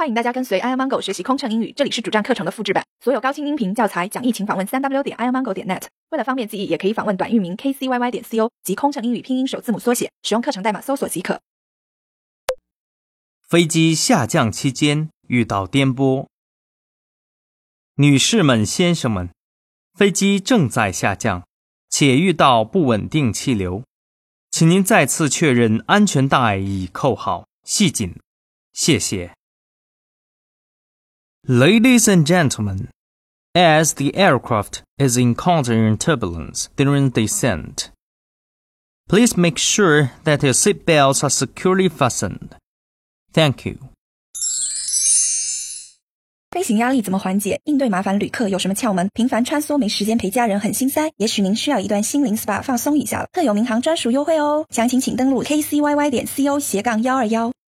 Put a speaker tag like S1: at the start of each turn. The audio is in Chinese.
S1: 欢迎大家跟随 i amango 学习空乘英语，这里是主站课程的复制版，所有高清音频教材讲义，请访问三 w 点 i amango 点 net。为了方便记忆，也可以访问短域名 kcyy 点 co 及空乘英语拼音首字母缩写，使用课程代码搜索即可。
S2: 飞机下降期间遇到颠簸，女士们、先生们，飞机正在下降，且遇到不稳定气流，请您再次确认安全带已扣好、系紧，谢谢。Ladies and gentlemen, as the aircraft is encountering turbulence during descent, please make sure that your seat belts are securely fastened. Thank you.
S1: 飞行压力怎么缓解？应对麻烦旅客有什么窍门？频繁穿梭没时间陪家人很心塞，也许您需要一段心灵 SPA 放松一下了。特有民航专属优惠哦，详情请登录 kcyy 点 co 斜杠幺二幺。